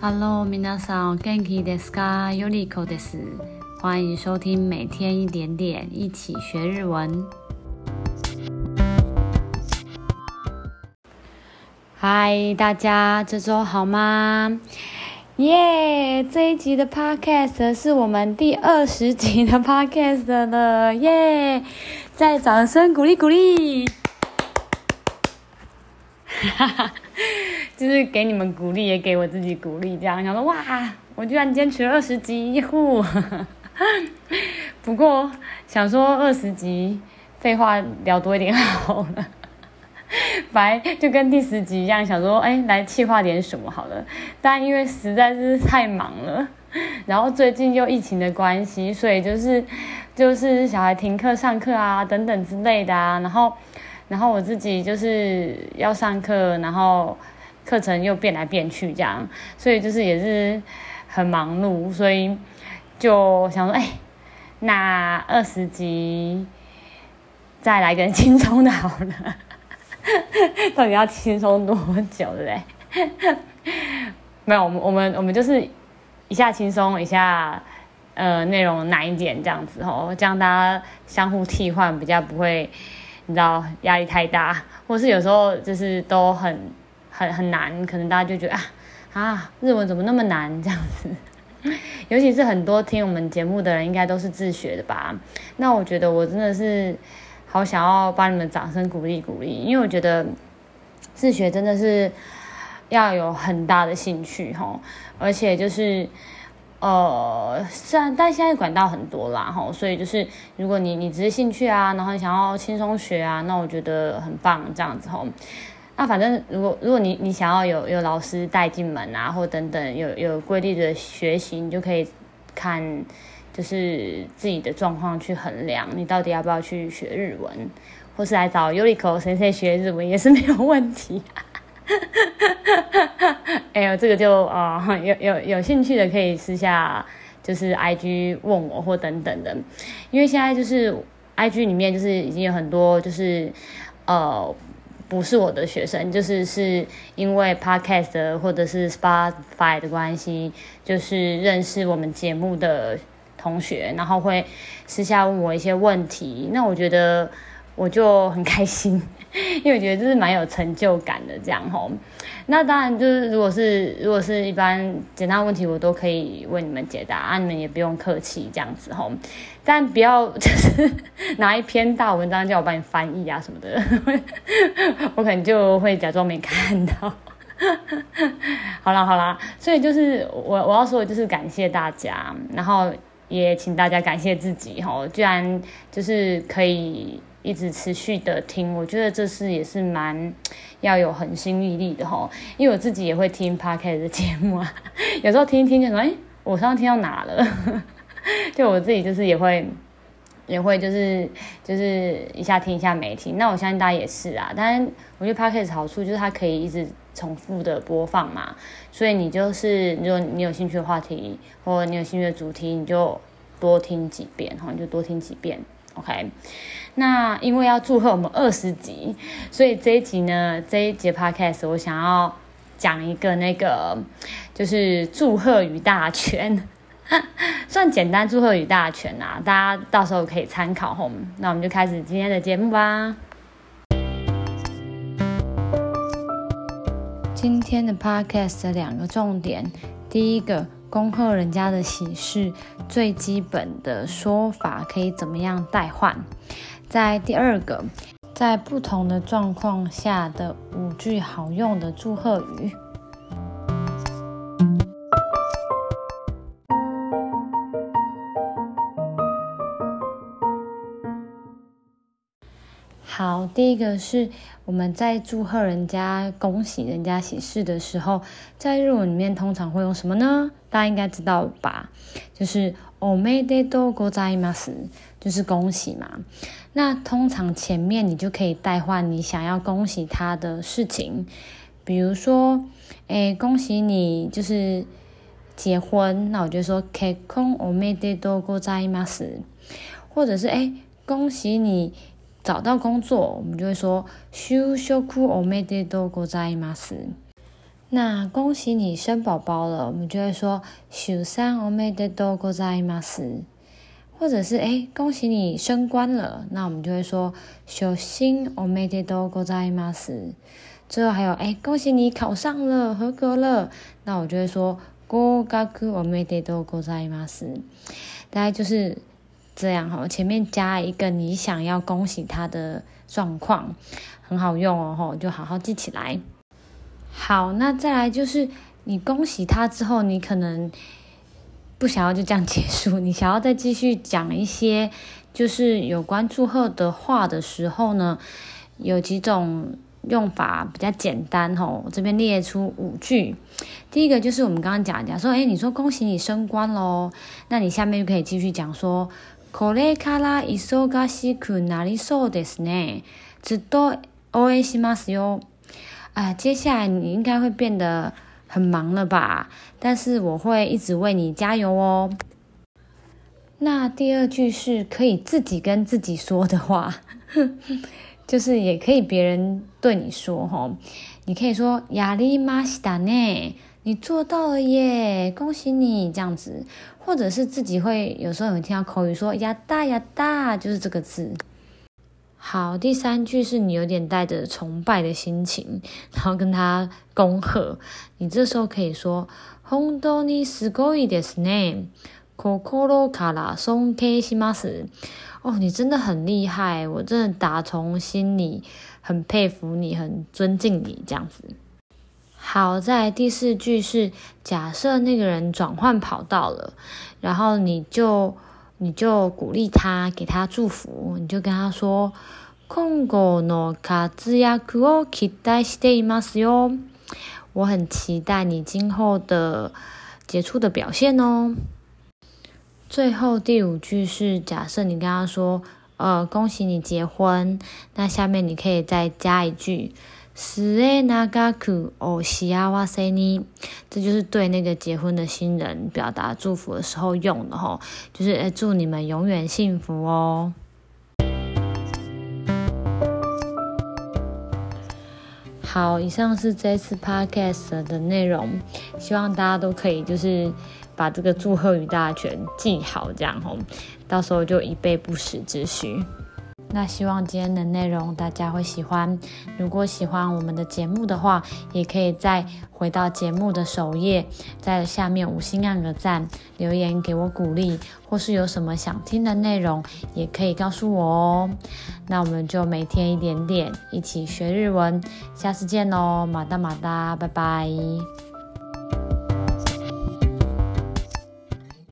Hello，皆さん、元気ですか？よりこです。欢迎收听每天一点点，一起学日文。嗨，大家这周好吗？耶！这一集的 Podcast 是我们第二十集的 Podcast 了，耶！再掌声鼓励鼓励。哈哈。 就是给你们鼓励，也给我自己鼓励，这样想说哇，我居然坚持二十集，呼！不过想说二十集废话聊多一点好了，本来就跟第十集一样，想说哎，来企划点什么好了，但因为实在是太忙了，然后最近又疫情的关系，所以就是 就是小孩停课、上课啊等等之类的啊，然后然后我自己就是要上课，然后。课程又变来变去，这样，所以就是也是很忙碌，所以就想说，哎，那二十集再来个轻松的好了，到底要轻松多久，对不对？没有，我们我们我们就是一下轻松，一下呃内容难一点这样子哦，这样大家相互替换，比较不会你知道压力太大，或是有时候就是都很。很很难，可能大家就觉得啊啊，日文怎么那么难这样子？尤其是很多听我们节目的人，应该都是自学的吧？那我觉得我真的是好想要帮你们掌声鼓励鼓励，因为我觉得自学真的是要有很大的兴趣哈，而且就是呃，虽然但现在管道很多啦齁，所以就是如果你你只是兴趣啊，然后你想要轻松学啊，那我觉得很棒这样子齁。那反正，如果如果你你想要有有老师带进门啊，或等等有有规律的学习，你就可以看，就是自己的状况去衡量，你到底要不要去学日文，或是来找 Yoriko 先生学日文也是没有问题。哎呦，这个就啊、有有有兴趣的可以私下就是 IG 问我或等等的，因为现在就是 IG 里面就是已经有很多就是呃。不是我的学生，就是是因为 Podcast 或者是 Spotify 的关系，就是认识我们节目的同学，然后会私下问我一些问题。那我觉得我就很开心，因为我觉得这是蛮有成就感的这样吼。那当然就是如果是如果是一般简单问题，我都可以为你们解答啊，你们也不用客气这样子吼。但不要就是 拿一篇大文章叫我帮你翻译啊什么的，我可能就会假装没看到。好啦好啦，所以就是我我要说的就是感谢大家，然后也请大家感谢自己吼，居然就是可以一直持续的听，我觉得这是也是蛮 要有恒心毅力的吼，因为我自己也会听 p o c a s t 的节目啊，有时候听一听就说，哎，我上次听到哪了？就我自己就是也会，也会就是就是一下听一下没听，那我相信大家也是啊。但是我觉得 p o c a s t 好处就是它可以一直重复的播放嘛，所以你就是如果你有兴趣的话题，或你有兴趣的主题，你就多听几遍，哈，你就多听几遍。OK，那因为要祝贺我们二十集，所以这一集呢，这一节 Podcast 我想要讲一个那个就是祝贺语大全。算简单祝贺语大全呐、啊，大家到时候可以参考吼。那我们就开始今天的节目吧。今天的 podcast 的两个重点，第一个，恭贺人家的喜事，最基本的说法可以怎么样代换？在第二个，在不同的状况下的五句好用的祝贺语。好，第一个是我们在祝贺人家、恭喜人家喜事的时候，在日文里面通常会用什么呢？大家应该知道吧？就是おめでとうございます，就是恭喜嘛。那通常前面你就可以代换你想要恭喜他的事情，比如说，哎，恭喜你就是结婚，那我就说结婚おめでとうございます，或者是哎，恭喜你。 找到工作，我们就会说就职おめでとうございます。 那恭喜你生宝宝了，我们就会说“出产おめでとうございます”，或者是哎，恭喜你升官了，那我们就会说“出世おめでとうございます”。最后还有哎，恭喜你考上了，合格了，那我就会说“合格おめでとうございます”。大概就是 这样哈，前面加一个你想要恭喜他的状况，很好用哦，就好好记起来。好，那再来就是你恭喜他之后，你可能不想要就这样结束，你想要再继续讲一些就是有关祝贺的话的时候呢，有几种用法比较简单吼，我这边列出五句。第一个就是我们刚刚讲讲说，哎，你说恭喜你升官喽，那你下面就可以继续讲说，これから忙しくなりそうですね。ずっと応援しますよ。啊，接下来你应该会变得很忙了吧？但是我会一直为你加油哦。那第二句是可以自己跟自己说的话，就是也可以别人对你说哈。你可以说“やりましたね”， 你做到了耶，恭喜你这样子。或者是自己会有时候有听到口语说“やったやった”，就是这个字。好，第三句是你有点带着崇拜的心情，然后跟他恭贺。你这时候可以说“本当にすごいですね。心から尊敬します。”哦，你真的很厉害，我真的打从心里很佩服你，很尊敬你这样子。 好，在第四句是假设那个人转换跑道了，然后你就。你就鼓励他，给他祝福，你就跟他说：“今后の活跃を期待していますよ。”我很期待你今后的杰出的表现哦。最后第五句是假设你跟他说：“呃，恭喜你结婚。”那下面你可以再加一句。 末永くお幸せに，这就是对那个结婚的新人表达祝福的时候用的吼，就是诶，祝你们永远幸福哦。好，以上是这次 podcast 的内容，希望大家都可以就是把这个祝贺语大全记好，这样吼，到时候就以备不时之需。 那希望今天的内容大家会喜欢。如果喜欢我们的节目的话，也可以再回到节目的首页，在下面五星按个赞，留言给我鼓励，或是有什么想听的内容，也可以告诉我哦。那我们就每天一点点，一起学日文。下次见喽，马达马达，拜拜。